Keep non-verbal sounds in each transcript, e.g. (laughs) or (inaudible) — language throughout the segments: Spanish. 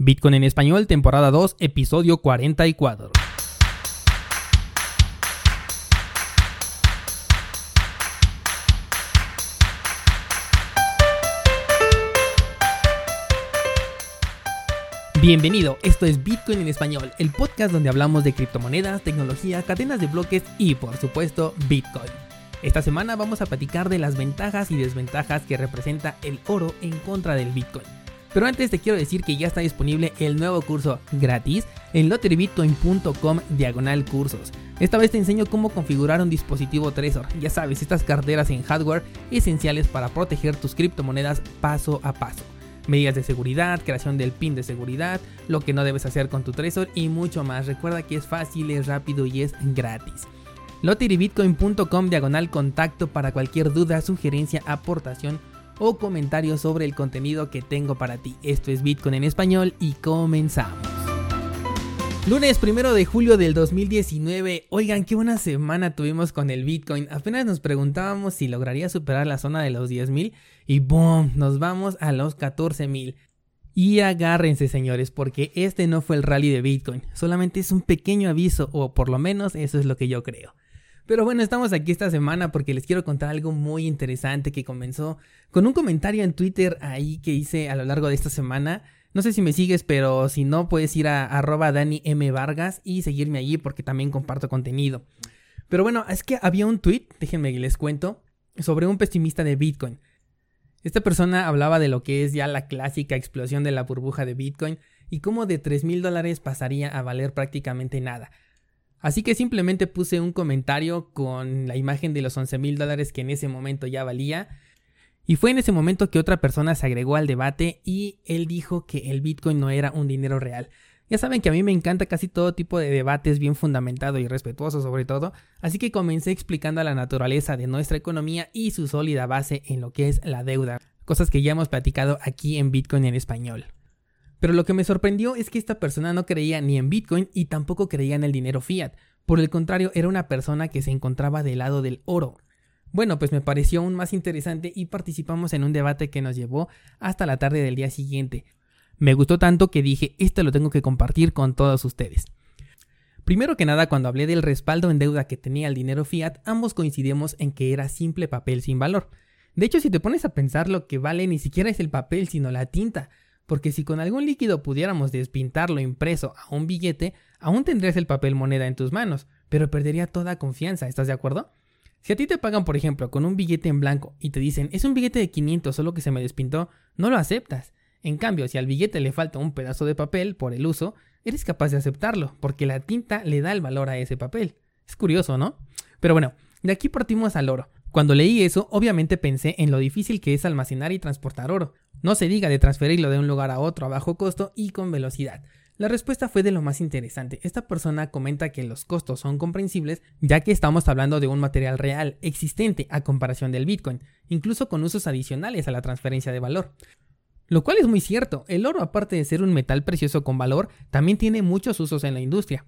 Bitcoin en español, temporada 2, episodio 44. Bienvenido, esto es Bitcoin en español, el podcast donde hablamos de criptomonedas, tecnología, cadenas de bloques y por supuesto Bitcoin. Esta semana vamos a platicar de las ventajas y desventajas que representa el oro en contra del Bitcoin. Pero antes te quiero decir que ya está disponible el nuevo curso gratis en lotterybitcoin.com diagonal cursos. Esta vez te enseño cómo configurar un dispositivo Trezor, ya sabes, estas carteras en hardware esenciales para proteger tus criptomonedas paso a paso. Medidas de seguridad, creación del pin de seguridad, lo que no debes hacer con tu Trezor y mucho más. Recuerda que es fácil, es rápido y es gratis. lotterybitcoin.com diagonal contacto para cualquier duda, sugerencia, aportación o comentarios sobre el contenido que tengo para ti. Esto es Bitcoin en español y comenzamos. Lunes primero de julio del 2019. Oigan, qué buena semana tuvimos con el Bitcoin. Apenas nos preguntábamos si lograría superar la zona de los 10.000 y ¡boom! Nos vamos a los 14.000. Y agárrense señores, porque este no fue el rally de Bitcoin, solamente es un pequeño aviso, o por lo menos eso es lo que yo creo. Pero bueno, estamos aquí esta semana porque les quiero contar algo muy interesante que comenzó con un comentario en Twitter ahí que hice a lo largo de esta semana. No sé si me sigues, pero si no, puedes ir a arroba Dani M. Vargas y seguirme allí porque también comparto contenido. Pero bueno, es que había un tweet, déjenme que les cuento, sobre un pesimista de Bitcoin. Esta persona hablaba de lo que es ya la clásica explosión de la burbuja de Bitcoin y cómo de 3 mil dólares pasaría a valer prácticamente nada. Así que simplemente puse un comentario con la imagen de los 11 mil dólares que en ese momento ya valía. Y fue en ese momento que otra persona se agregó al debate y él dijo que el Bitcoin no era un dinero real. Ya saben que a mí me encanta casi todo tipo de debates bien fundamentado y respetuoso sobre todo, así que comencé explicando la naturaleza de nuestra economía y su sólida base en lo que es la deuda, cosas que ya hemos platicado aquí en Bitcoin en español. Pero lo que me sorprendió es que esta persona no creía ni en Bitcoin y tampoco creía en el dinero fiat. Por el contrario, era una persona que se encontraba del lado del oro. Bueno, pues me pareció aún más interesante y participamos en un debate que nos llevó hasta la tarde del día siguiente. Me gustó tanto que dije, esto lo tengo que compartir con todos ustedes. Primero que nada, cuando hablé del respaldo en deuda que tenía el dinero fiat, ambos coincidimos en que era simple papel sin valor. De hecho, si te pones a pensar lo que vale ni siquiera es el papel, sino la tinta porque si con algún líquido pudiéramos despintarlo impreso a un billete, aún tendrías el papel moneda en tus manos, pero perdería toda confianza, ¿estás de acuerdo? Si a ti te pagan, por ejemplo, con un billete en blanco y te dicen, es un billete de 500 solo que se me despintó, no lo aceptas. En cambio, si al billete le falta un pedazo de papel por el uso, eres capaz de aceptarlo, porque la tinta le da el valor a ese papel. Es curioso, ¿no? Pero bueno, de aquí partimos al oro. Cuando leí eso, obviamente pensé en lo difícil que es almacenar y transportar oro. No se diga de transferirlo de un lugar a otro a bajo costo y con velocidad. La respuesta fue de lo más interesante. Esta persona comenta que los costos son comprensibles ya que estamos hablando de un material real, existente a comparación del Bitcoin, incluso con usos adicionales a la transferencia de valor. Lo cual es muy cierto, el oro aparte de ser un metal precioso con valor, también tiene muchos usos en la industria.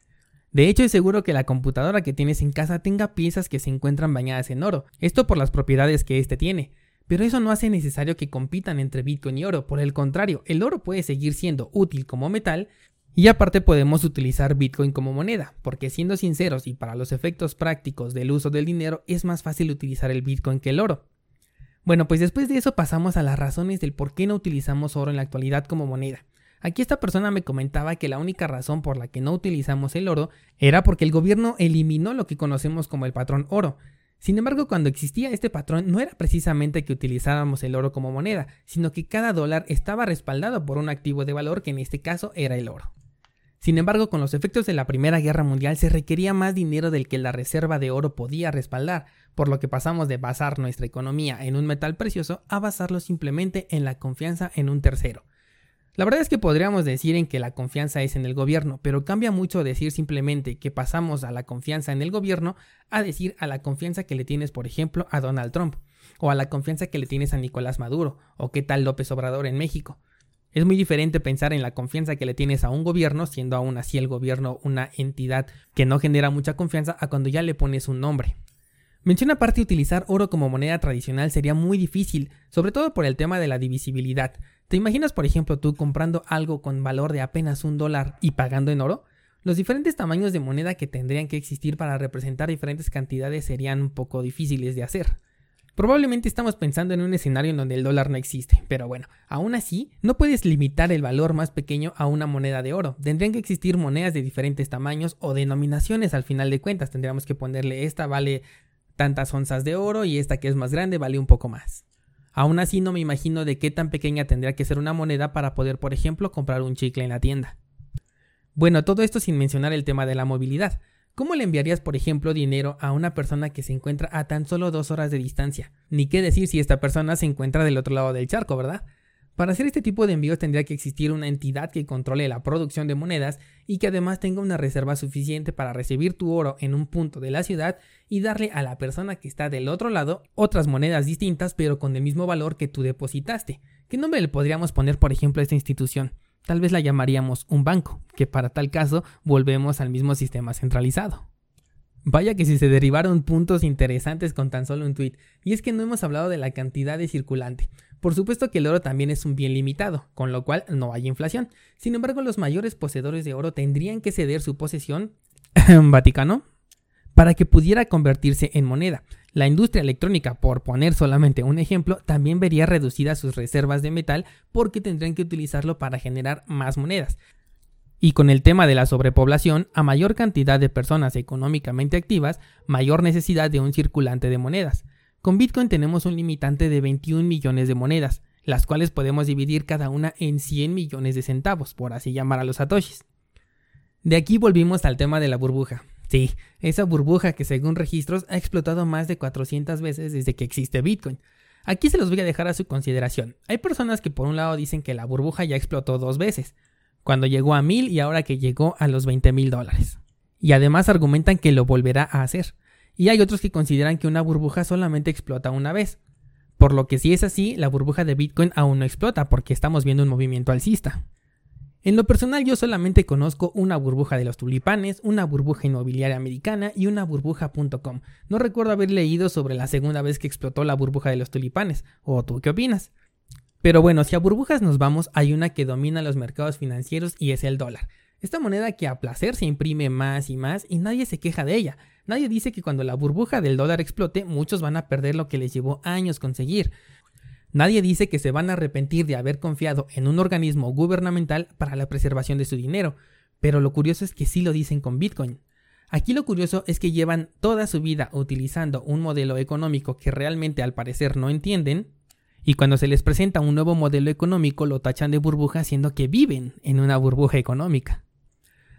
De hecho, es seguro que la computadora que tienes en casa tenga piezas que se encuentran bañadas en oro, esto por las propiedades que éste tiene. Pero eso no hace necesario que compitan entre Bitcoin y oro, por el contrario, el oro puede seguir siendo útil como metal y aparte podemos utilizar Bitcoin como moneda, porque siendo sinceros y para los efectos prácticos del uso del dinero es más fácil utilizar el Bitcoin que el oro. Bueno, pues después de eso pasamos a las razones del por qué no utilizamos oro en la actualidad como moneda. Aquí esta persona me comentaba que la única razón por la que no utilizamos el oro era porque el gobierno eliminó lo que conocemos como el patrón oro. Sin embargo, cuando existía este patrón no era precisamente que utilizáramos el oro como moneda, sino que cada dólar estaba respaldado por un activo de valor que en este caso era el oro. Sin embargo, con los efectos de la Primera Guerra Mundial se requería más dinero del que la reserva de oro podía respaldar, por lo que pasamos de basar nuestra economía en un metal precioso a basarlo simplemente en la confianza en un tercero. La verdad es que podríamos decir en que la confianza es en el gobierno, pero cambia mucho decir simplemente que pasamos a la confianza en el gobierno a decir a la confianza que le tienes, por ejemplo, a Donald Trump, o a la confianza que le tienes a Nicolás Maduro, o qué tal López Obrador en México. Es muy diferente pensar en la confianza que le tienes a un gobierno, siendo aún así el gobierno una entidad que no genera mucha confianza, a cuando ya le pones un nombre. Menciona aparte utilizar oro como moneda tradicional sería muy difícil, sobre todo por el tema de la divisibilidad. ¿Te imaginas, por ejemplo, tú comprando algo con valor de apenas un dólar y pagando en oro? Los diferentes tamaños de moneda que tendrían que existir para representar diferentes cantidades serían un poco difíciles de hacer. Probablemente estamos pensando en un escenario en donde el dólar no existe, pero bueno, aún así, no puedes limitar el valor más pequeño a una moneda de oro. Tendrían que existir monedas de diferentes tamaños o denominaciones al final de cuentas. Tendríamos que ponerle esta vale tantas onzas de oro y esta que es más grande vale un poco más. Aún así no me imagino de qué tan pequeña tendría que ser una moneda para poder, por ejemplo, comprar un chicle en la tienda. Bueno, todo esto sin mencionar el tema de la movilidad. ¿Cómo le enviarías, por ejemplo, dinero a una persona que se encuentra a tan solo dos horas de distancia? Ni qué decir si esta persona se encuentra del otro lado del charco, ¿verdad? Para hacer este tipo de envíos tendría que existir una entidad que controle la producción de monedas y que además tenga una reserva suficiente para recibir tu oro en un punto de la ciudad y darle a la persona que está del otro lado otras monedas distintas pero con el mismo valor que tú depositaste. ¿Qué nombre le podríamos poner por ejemplo a esta institución? Tal vez la llamaríamos un banco, que para tal caso volvemos al mismo sistema centralizado. Vaya que si se derivaron puntos interesantes con tan solo un tweet, y es que no hemos hablado de la cantidad de circulante. Por supuesto que el oro también es un bien limitado, con lo cual no hay inflación. Sin embargo, los mayores poseedores de oro tendrían que ceder su posesión (laughs) Vaticano para que pudiera convertirse en moneda. La industria electrónica, por poner solamente un ejemplo, también vería reducidas sus reservas de metal porque tendrían que utilizarlo para generar más monedas. Y con el tema de la sobrepoblación, a mayor cantidad de personas económicamente activas, mayor necesidad de un circulante de monedas. Con Bitcoin tenemos un limitante de 21 millones de monedas, las cuales podemos dividir cada una en 100 millones de centavos, por así llamar a los satoshis. De aquí volvimos al tema de la burbuja. Sí, esa burbuja que según registros ha explotado más de 400 veces desde que existe Bitcoin. Aquí se los voy a dejar a su consideración. Hay personas que por un lado dicen que la burbuja ya explotó dos veces, cuando llegó a 1000 y ahora que llegó a los 20 mil dólares. Y además argumentan que lo volverá a hacer. Y hay otros que consideran que una burbuja solamente explota una vez. Por lo que si es así, la burbuja de Bitcoin aún no explota porque estamos viendo un movimiento alcista. En lo personal yo solamente conozco una burbuja de los tulipanes, una burbuja inmobiliaria americana y una burbuja.com. No recuerdo haber leído sobre la segunda vez que explotó la burbuja de los tulipanes. ¿O tú qué opinas? Pero bueno, si a burbujas nos vamos, hay una que domina los mercados financieros y es el dólar. Esta moneda que a placer se imprime más y más y nadie se queja de ella. Nadie dice que cuando la burbuja del dólar explote, muchos van a perder lo que les llevó años conseguir. Nadie dice que se van a arrepentir de haber confiado en un organismo gubernamental para la preservación de su dinero, pero lo curioso es que sí lo dicen con Bitcoin. Aquí lo curioso es que llevan toda su vida utilizando un modelo económico que realmente al parecer no entienden, y cuando se les presenta un nuevo modelo económico lo tachan de burbuja siendo que viven en una burbuja económica.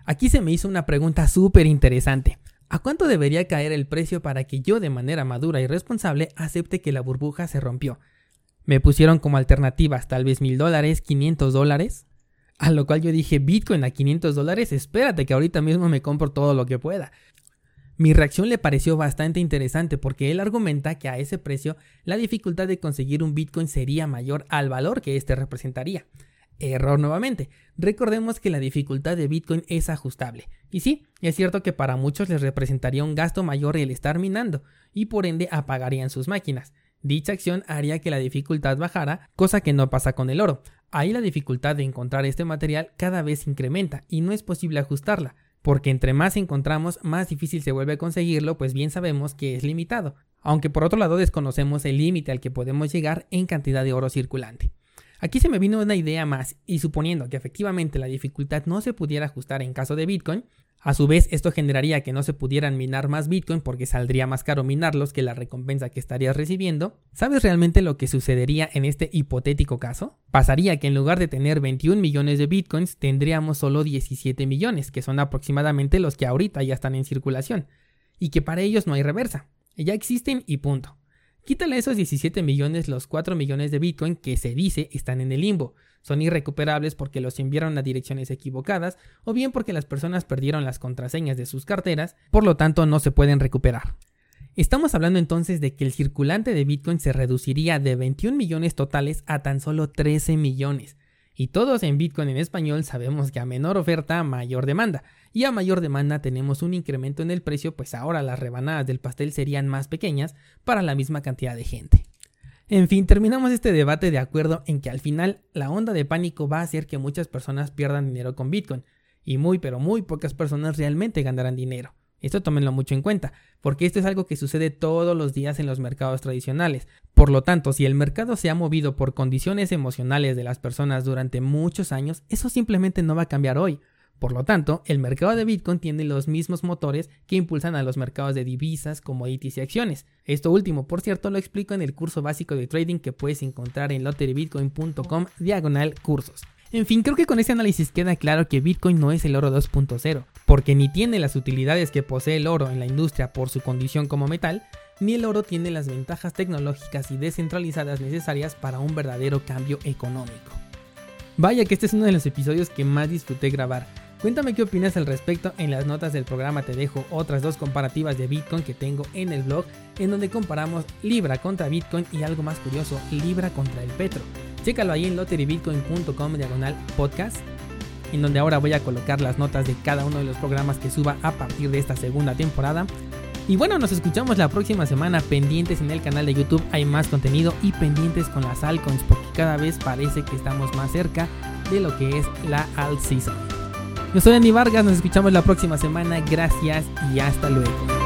Aquí se me hizo una pregunta súper interesante. ¿A cuánto debería caer el precio para que yo de manera madura y responsable acepte que la burbuja se rompió? Me pusieron como alternativas tal vez mil dólares, 500 dólares. A lo cual yo dije, Bitcoin a 500 dólares, espérate que ahorita mismo me compro todo lo que pueda. Mi reacción le pareció bastante interesante porque él argumenta que a ese precio la dificultad de conseguir un Bitcoin sería mayor al valor que éste representaría. Error nuevamente. Recordemos que la dificultad de Bitcoin es ajustable. Y sí, es cierto que para muchos les representaría un gasto mayor el estar minando y por ende apagarían sus máquinas. Dicha acción haría que la dificultad bajara, cosa que no pasa con el oro. Ahí la dificultad de encontrar este material cada vez incrementa y no es posible ajustarla, porque entre más encontramos, más difícil se vuelve a conseguirlo, pues bien sabemos que es limitado, aunque por otro lado desconocemos el límite al que podemos llegar en cantidad de oro circulante. Aquí se me vino una idea más, y suponiendo que efectivamente la dificultad no se pudiera ajustar en caso de Bitcoin, a su vez, esto generaría que no se pudieran minar más Bitcoin porque saldría más caro minarlos que la recompensa que estarías recibiendo. ¿Sabes realmente lo que sucedería en este hipotético caso? Pasaría que en lugar de tener 21 millones de Bitcoins, tendríamos solo 17 millones, que son aproximadamente los que ahorita ya están en circulación, y que para ellos no hay reversa. Ya existen y punto. Quítale esos 17 millones los 4 millones de Bitcoin que se dice están en el limbo son irrecuperables porque los enviaron a direcciones equivocadas o bien porque las personas perdieron las contraseñas de sus carteras, por lo tanto no se pueden recuperar. Estamos hablando entonces de que el circulante de Bitcoin se reduciría de 21 millones totales a tan solo 13 millones. Y todos en Bitcoin en español sabemos que a menor oferta, mayor demanda. Y a mayor demanda tenemos un incremento en el precio, pues ahora las rebanadas del pastel serían más pequeñas para la misma cantidad de gente. En fin, terminamos este debate de acuerdo en que al final la onda de pánico va a hacer que muchas personas pierdan dinero con Bitcoin y muy pero muy pocas personas realmente ganarán dinero. Esto tómenlo mucho en cuenta, porque esto es algo que sucede todos los días en los mercados tradicionales. Por lo tanto, si el mercado se ha movido por condiciones emocionales de las personas durante muchos años, eso simplemente no va a cambiar hoy. Por lo tanto, el mercado de Bitcoin tiene los mismos motores que impulsan a los mercados de divisas, commodities y acciones. Esto último, por cierto, lo explico en el curso básico de trading que puedes encontrar en lotterybitcoin.com diagonal cursos. En fin, creo que con este análisis queda claro que Bitcoin no es el oro 2.0, porque ni tiene las utilidades que posee el oro en la industria por su condición como metal, ni el oro tiene las ventajas tecnológicas y descentralizadas necesarias para un verdadero cambio económico. Vaya que este es uno de los episodios que más disfruté grabar, Cuéntame qué opinas al respecto. En las notas del programa te dejo otras dos comparativas de Bitcoin que tengo en el blog, en donde comparamos Libra contra Bitcoin y algo más curioso, Libra contra el Petro. Chécalo ahí en lotterybitcoin.com diagonal podcast, en donde ahora voy a colocar las notas de cada uno de los programas que suba a partir de esta segunda temporada. Y bueno, nos escuchamos la próxima semana pendientes en el canal de YouTube, hay más contenido y pendientes con las altcoins porque cada vez parece que estamos más cerca de lo que es la alt season. Yo soy Andy Vargas, nos escuchamos la próxima semana. Gracias y hasta luego.